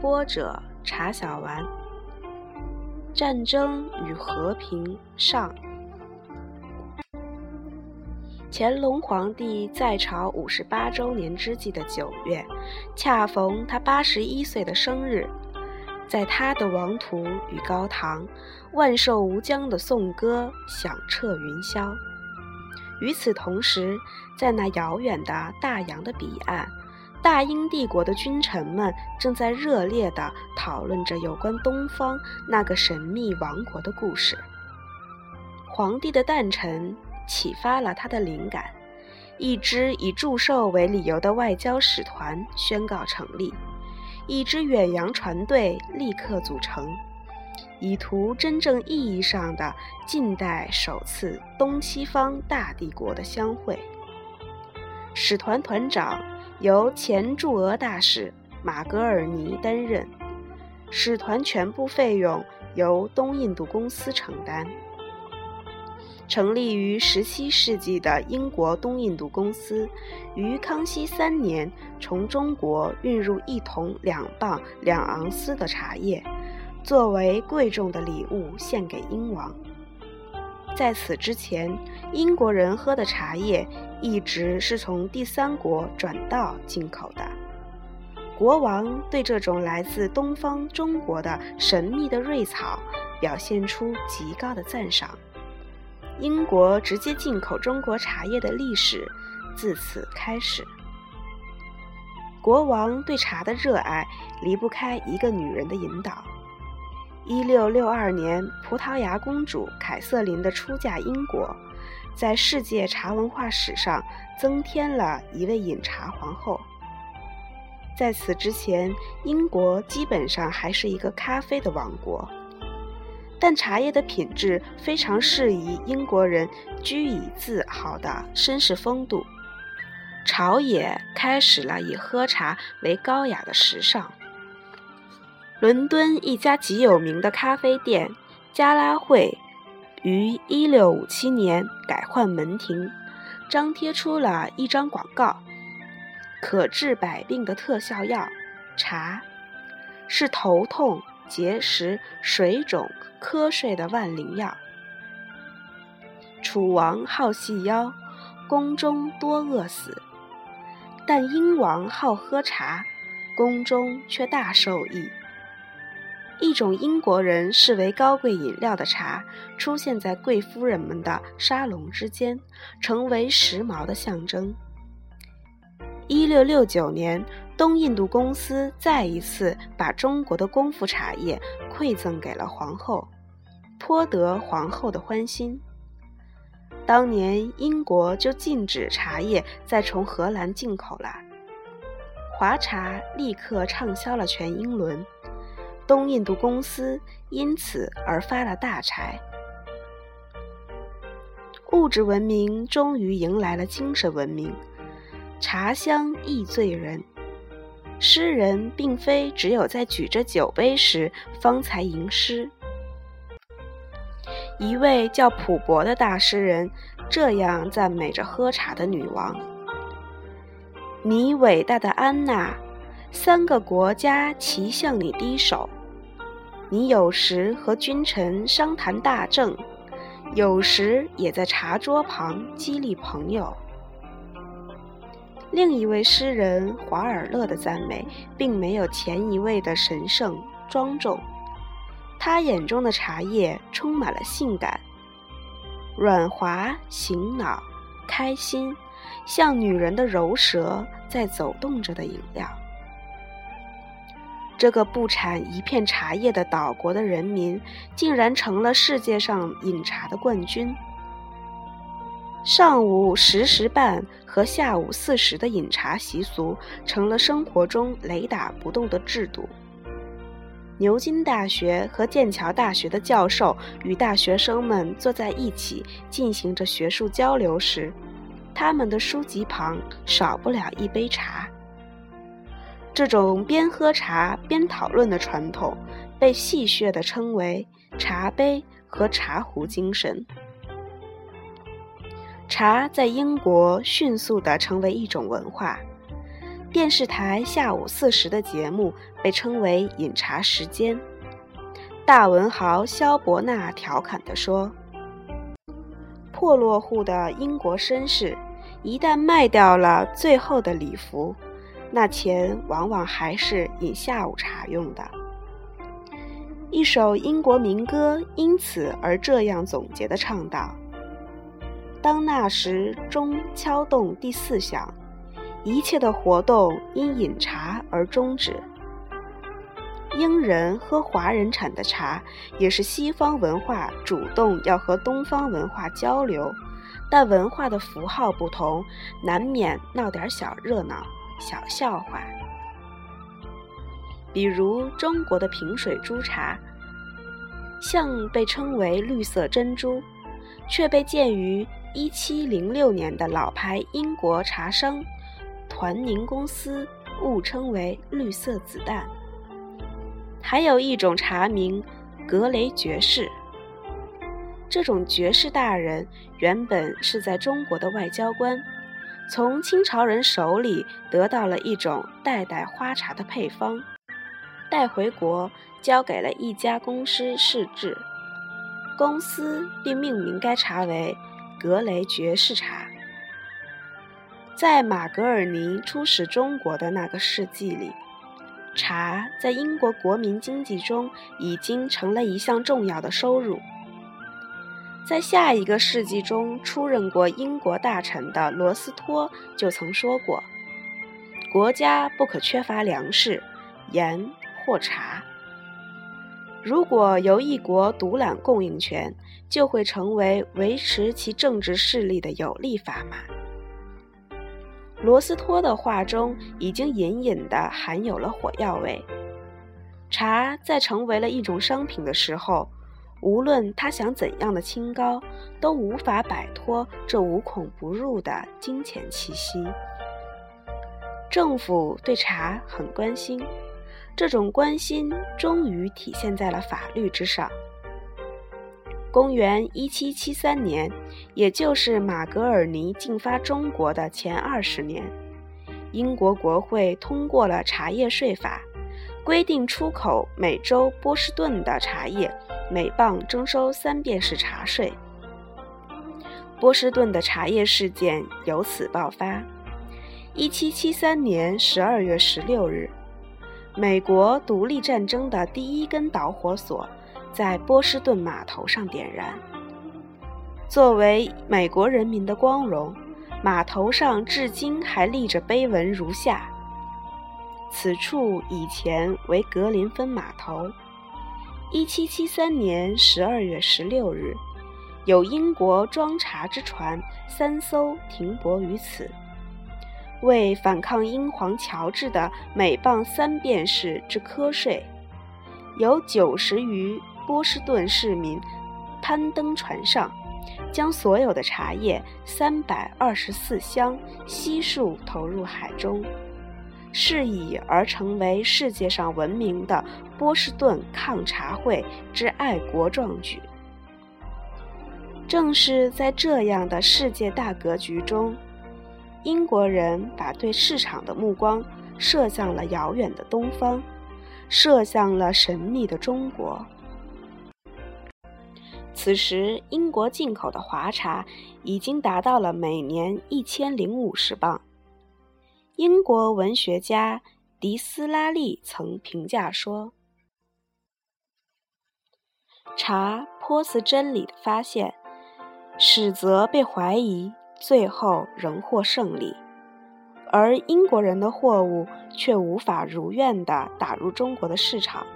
播者茶小丸。战争与和平上。乾隆皇帝在朝五十八周年之际的九月，恰逢他八十一岁的生日，在他的王图与高堂，万寿无疆的颂歌响彻云霄。与此同时，在那遥远的大洋的彼岸。大英帝国的君臣们正在热烈地讨论着有关东方那个神秘王国的故事。皇帝的诞辰启发了他的灵感，一支以祝寿为理由的外交使团宣告成立，一支远洋船队立刻组成，以图真正意义上的近代首次东西方大帝国的相会。使团团长。由前驻俄大使马格尔尼担任，使团全部费用由东印度公司承担。成立于17世纪的英国东印度公司，于康熙三年从中国运入一桶两磅两盎司的茶叶，作为贵重的礼物献给英王。在此之前，英国人喝的茶叶一直是从第三国转道进口的。国王对这种来自东方中国的神秘的瑞草表现出极高的赞赏。英国直接进口中国茶叶的历史自此开始。国王对茶的热爱离不开一个女人的引导。一六六二年，葡萄牙公主凯瑟琳的出嫁英国，在世界茶文化史上增添了一位饮茶皇后。在此之前，英国基本上还是一个咖啡的王国，但茶叶的品质非常适宜英国人居以自豪的绅士风度，朝野开始了以喝茶为高雅的时尚。伦敦一家极有名的咖啡店——加拉会，于1657年改换门庭，张贴出了一张广告：可治百病的特效药——茶，是头痛、结石、水肿、瞌睡的万灵药。楚王好细腰，宫中多饿死；但英王好喝茶，宫中却大受益。一种英国人视为高贵饮料的茶，出现在贵夫人们的沙龙之间，成为时髦的象征。一六六九年，东印度公司再一次把中国的功夫茶叶馈赠给了皇后，颇得皇后的欢心。当年，英国就禁止茶叶再从荷兰进口了，华茶立刻畅销了全英伦。东印度公司因此而发了大财，物质文明终于迎来了精神文明。茶香易醉人，诗人并非只有在举着酒杯时方才吟诗。一位叫普伯的大诗人这样赞美着喝茶的女王：“你伟大的安娜，三个国家齐向你低首。”你有时和君臣商谈大政，有时也在茶桌旁激励朋友。另一位诗人华尔勒的赞美，并没有前一位的神圣庄重。他眼中的茶叶充满了性感，软滑醒脑，开心，像女人的柔舌在走动着的饮料。这个不产一片茶叶的岛国的人民，竟然成了世界上饮茶的冠军。上午十时半和下午四时的饮茶习俗，成了生活中雷打不动的制度。牛津大学和剑桥大学的教授与大学生们坐在一起进行着学术交流时，他们的书籍旁少不了一杯茶。这种边喝茶边讨论的传统，被戏谑地称为“茶杯和茶壶精神”。茶在英国迅速地成为一种文化。电视台下午四时的节目被称为“饮茶时间”。大文豪萧伯纳调侃地说：“破落户的英国绅士，一旦卖掉了最后的礼服，那钱往往还是饮下午茶用的。”一首英国民歌因此而这样总结的唱道：“当那时钟敲动第四响。”一切的活动因饮茶而终止。英人喝华人产的茶，也是西方文化主动要和东方文化交流，但文化的符号不同，难免闹点小热闹、小笑话。比如中国的平水珠茶，像被称为“绿色珍珠”，却被建于1706年的老牌英国茶商。团宁公司误称为“绿色子弹”，还有一种茶名“格雷爵士”。这种爵士大人原本是在中国的外交官，从清朝人手里得到了一种代代花茶的配方，带回国交给了一家公司试制，公司并命名该茶为“格雷爵士茶”。在马格尔尼出使中国的那个世纪里，茶在英国国民经济中已经成了一项重要的收入。在下一个世纪中出任过英国大臣的罗斯托就曾说过：“国家不可缺乏粮食、盐或茶。如果由一国独揽供应权，就会成为维持其政治势力的有力砝码。”罗斯托的话中已经隐隐地含有了火药味。茶在成为了一种商品的时候，无论他想怎样的清高，都无法摆脱这无孔不入的金钱气息。政府对茶很关心，这种关心终于体现在了法律之上。公元一七七三年，也就是马格尔尼进发中国的前二十年，英国国会通过了茶叶税法，规定出口美洲波士顿的茶叶每磅征收三便士茶税。波士顿的茶叶事件由此爆发。一七七三年十二月十六日，美国独立战争的第一根导火索。在波士顿码头上点燃。作为美国人民的光荣，码头上至今还立着碑文如下：此处以前为格林芬码头。1773年12月16日，有英国装茶之船三艘停泊于此，为反抗英皇乔治的每磅三便士之科税，有九十余。波士顿市民攀登船上，将所有的茶叶三百二十四箱悉数投入海中，是以而成为世界上闻名的波士顿抗茶会之爱国壮举。正是在这样的世界大格局中，英国人把对市场的目光射向了遥远的东方，射向了神秘的中国。此时，英国进口的华茶已经达到了每年一千零五十磅。英国文学家迪斯拉利曾评价说：“查波斯真理的发现，始则被怀疑，最后仍获胜利；而英国人的货物却无法如愿地打入中国的市场。”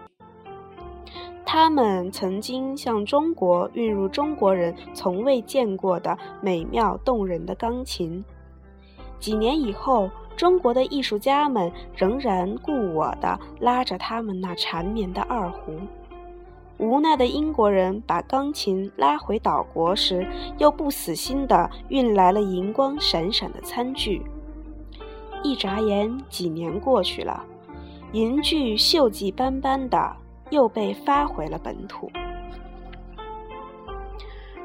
他们曾经向中国运入中国人从未见过的美妙动人的钢琴。几年以后，中国的艺术家们仍然故我地拉着他们那缠绵的二胡。无奈的英国人把钢琴拉回岛国时，又不死心地运来了银光闪闪的餐具。一眨眼，几年过去了，银具锈迹斑斑的，又被发回了本土。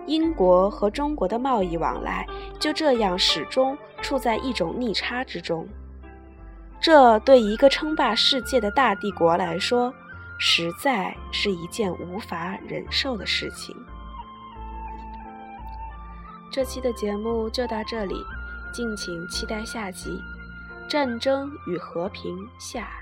英国和中国的贸易往来就这样始终处在一种逆差之中，这对一个称霸世界的大帝国来说，实在是一件无法忍受的事情。这期的节目就到这里，敬请期待下集《战争与和平》下。